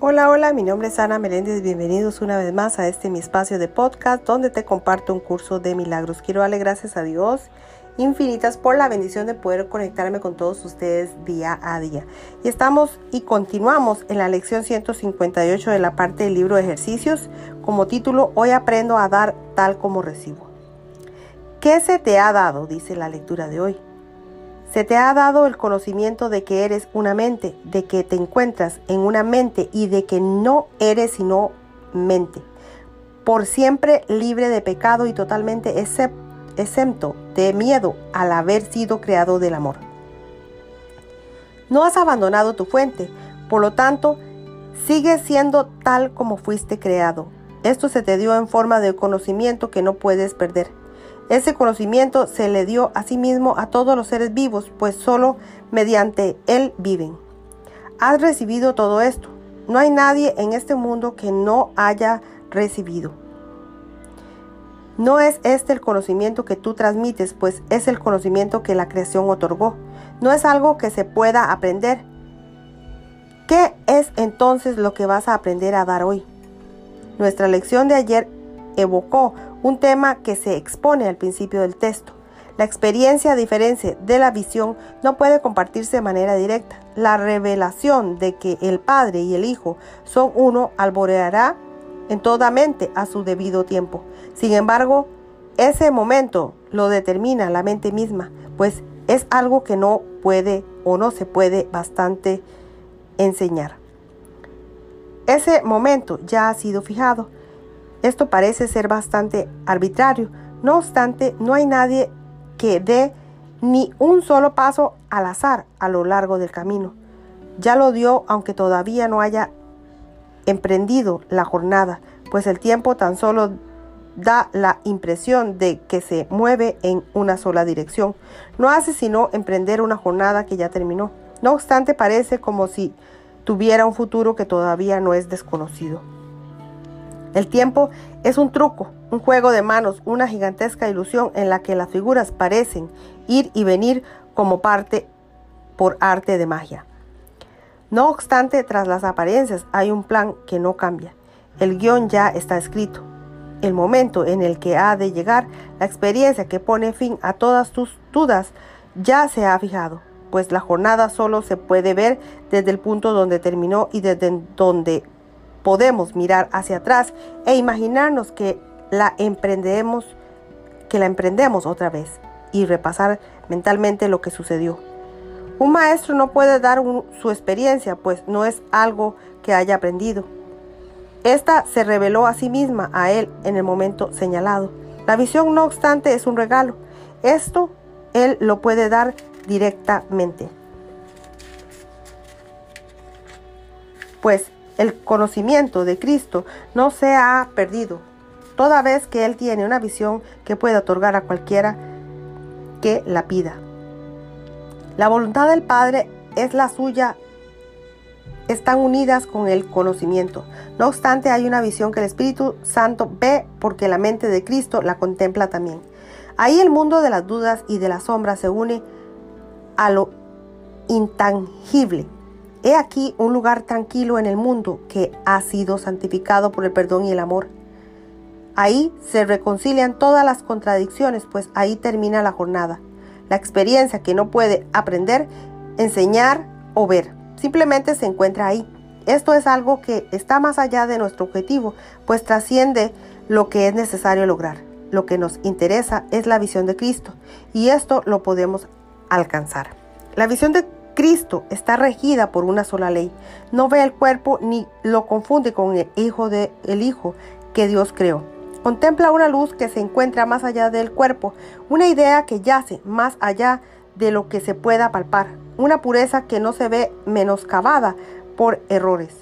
Hola, hola, mi nombre es Ana Meléndez, bienvenidos una vez más a este mi espacio de podcast donde te comparto un curso de milagros. Quiero darle gracias a Dios infinitas por la bendición de poder conectarme con todos ustedes día a día. Y estamos y continuamos en la lección 158 de la parte del libro de ejercicios como título Hoy aprendo a dar tal como recibo. ¿Qué se te ha dado? dice la lectura de hoy. Se te ha dado el conocimiento de que eres una mente, de que te encuentras en una mente y de que no eres sino mente, por siempre libre de pecado y totalmente exento de miedo al haber sido creado del amor. No has abandonado tu fuente, por lo tanto, sigues siendo tal como fuiste creado. Esto se te dio en forma de conocimiento que no puedes perder. Ese conocimiento se le dio a sí mismo a todos los seres vivos, pues solo mediante él viven. Has recibido todo esto. No hay nadie en este mundo que no haya recibido. No es este el conocimiento que tú transmites, pues es el conocimiento que la creación otorgó. No es algo que se pueda aprender. ¿Qué es entonces lo que vas a aprender a dar hoy? Nuestra lección de ayer evocó un tema que se expone al principio del texto. La experiencia, a diferencia de la visión, no puede compartirse de manera directa. La revelación de que el Padre y el Hijo son uno alboreará en toda mente a su debido tiempo. Sin embargo, ese momento lo determina la mente misma, pues es algo que no puede o no se puede bastante enseñar. Ese momento ya ha sido fijado esto parece ser bastante arbitrario. No obstante, no hay nadie que dé ni un solo paso al azar a lo largo del camino. Ya lo dio aunque todavía no haya emprendido la jornada, pues el tiempo tan solo da la impresión de que se mueve en una sola dirección. No hace sino emprender una jornada que ya terminó. No obstante, parece como si tuviera un futuro que todavía no es desconocido. El tiempo es un truco, un juego de manos, una gigantesca ilusión en la que las figuras parecen ir y venir como parte por arte de magia. No obstante, tras las apariencias hay un plan que no cambia. El guion ya está escrito. El momento en el que ha de llegar, la experiencia que pone fin a todas tus dudas, ya se ha fijado, pues la jornada solo se puede ver desde el punto donde terminó y desde donde podemos mirar hacia atrás e imaginarnos que la emprendemos, que la emprendemos otra vez y repasar mentalmente lo que sucedió. Un maestro no puede dar su experiencia, pues no es algo que haya aprendido. Esta se reveló a sí misma a él en el momento señalado. La visión, no obstante, es un regalo. Esto él lo puede dar directamente. Pues el conocimiento de Cristo no se ha perdido, toda vez que Él tiene una visión que puede otorgar a cualquiera que la pida. La voluntad del Padre es la suya, están unidas con el conocimiento. No obstante, hay una visión que el Espíritu Santo ve porque la mente de Cristo la contempla también. Ahí el mundo de las dudas y de las sombras se une a lo intangible Aquí un lugar tranquilo en el mundo que ha sido santificado por el perdón y el amor. Ahí se reconcilian todas las contradicciones, pues ahí termina la jornada. La experiencia que no puede aprender, enseñar o ver, simplemente se encuentra ahí. Esto es algo que está más allá de nuestro objetivo, pues trasciende lo que es necesario lograr. Lo que nos interesa es la visión de Cristo y esto lo podemos alcanzar. La visión de Cristo está regida por una sola ley. No ve el cuerpo ni lo confunde con el Hijo de el Hijo que Dios creó. Contempla una luz que se encuentra más allá del cuerpo, una idea que yace más allá de lo que se pueda palpar, una pureza que no se ve menoscabada por errores,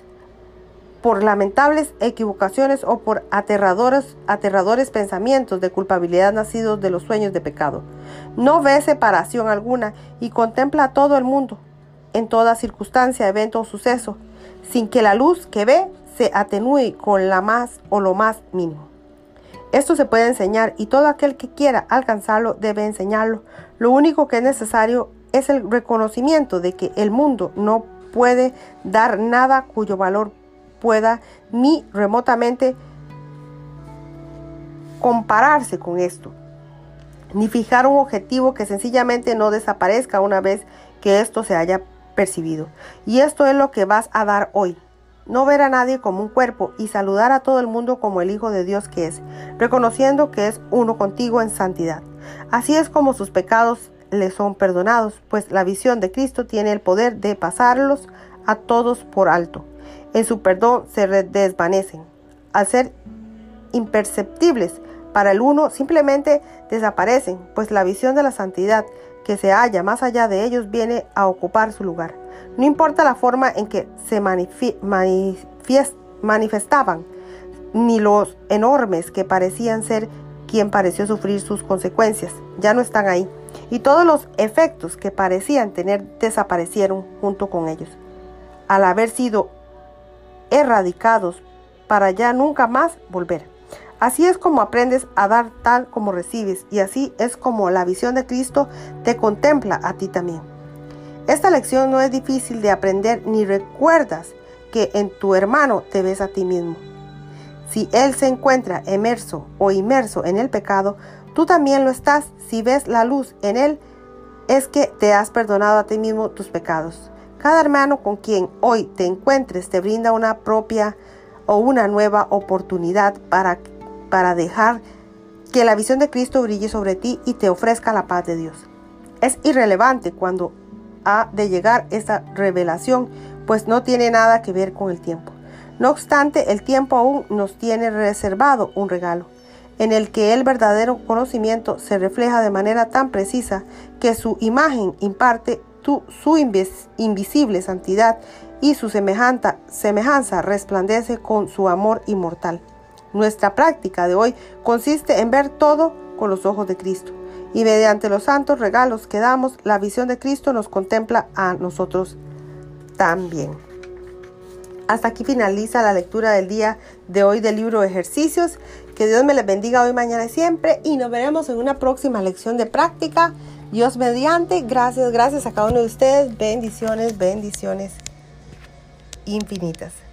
por lamentables equivocaciones o por aterradores, aterradores pensamientos de culpabilidad nacidos de los sueños de pecado. No ve separación alguna y contempla a todo el mundo, en toda circunstancia, evento o suceso, sin que la luz que ve se atenúe con la más o lo más mínimo. Esto se puede enseñar y todo aquel que quiera alcanzarlo debe enseñarlo. Lo único que es necesario es el reconocimiento de que el mundo no puede dar nada cuyo valor pueda ni remotamente compararse con esto, ni fijar un objetivo que sencillamente no desaparezca una vez que esto se haya Y esto es lo que vas a dar hoy. No ver a nadie como un cuerpo y saludar a todo el mundo como el Hijo de Dios que es, reconociendo que es uno contigo en santidad. Así es como sus pecados le son perdonados, pues la visión de Cristo tiene el poder de pasarlos a todos por alto. En su perdón se desvanecen. Al ser imperceptibles para el uno, simplemente desaparecen, pues la visión de la santidad que se halla más allá de ellos viene a ocupar su lugar. No importa la forma en que se manifestaban, ni los enormes que parecían ser quien pareció sufrir sus consecuencias, ya no están ahí, y todos los efectos que parecían tener desaparecieron junto con ellos, al haber sido erradicados para ya nunca más volver. Así es como aprendes a dar tal como recibes y así es como la visión de Cristo te contempla a ti también. Esta lección no es difícil de aprender ni recuerdas que en tu hermano te ves a ti mismo. Si él se encuentra emerso o inmerso en el pecado, tú también lo estás. Si ves la luz en él, es que te has perdonado a ti mismo tus pecados. Cada hermano con quien hoy te encuentres te brinda una propia o una nueva oportunidad para para dejar que la visión de Cristo brille sobre ti y te ofrezca la paz de Dios. Es irrelevante cuando ha de llegar esta revelación, pues no tiene nada que ver con el tiempo. No obstante, el tiempo aún nos tiene reservado un regalo, en el que el verdadero conocimiento se refleja de manera tan precisa que su imagen imparte su invisible santidad y su semejanza resplandece con su amor inmortal. Nuestra práctica de hoy consiste en ver todo con los ojos de Cristo. Y mediante los santos regalos que damos, la visión de Cristo nos contempla a nosotros también. Hasta aquí finaliza la lectura del día de hoy del libro ejercicios. Que Dios me les bendiga hoy, mañana y siempre. Y nos veremos en una próxima lección de práctica. Dios mediante. Gracias, gracias a cada uno de ustedes. Bendiciones, bendiciones infinitas.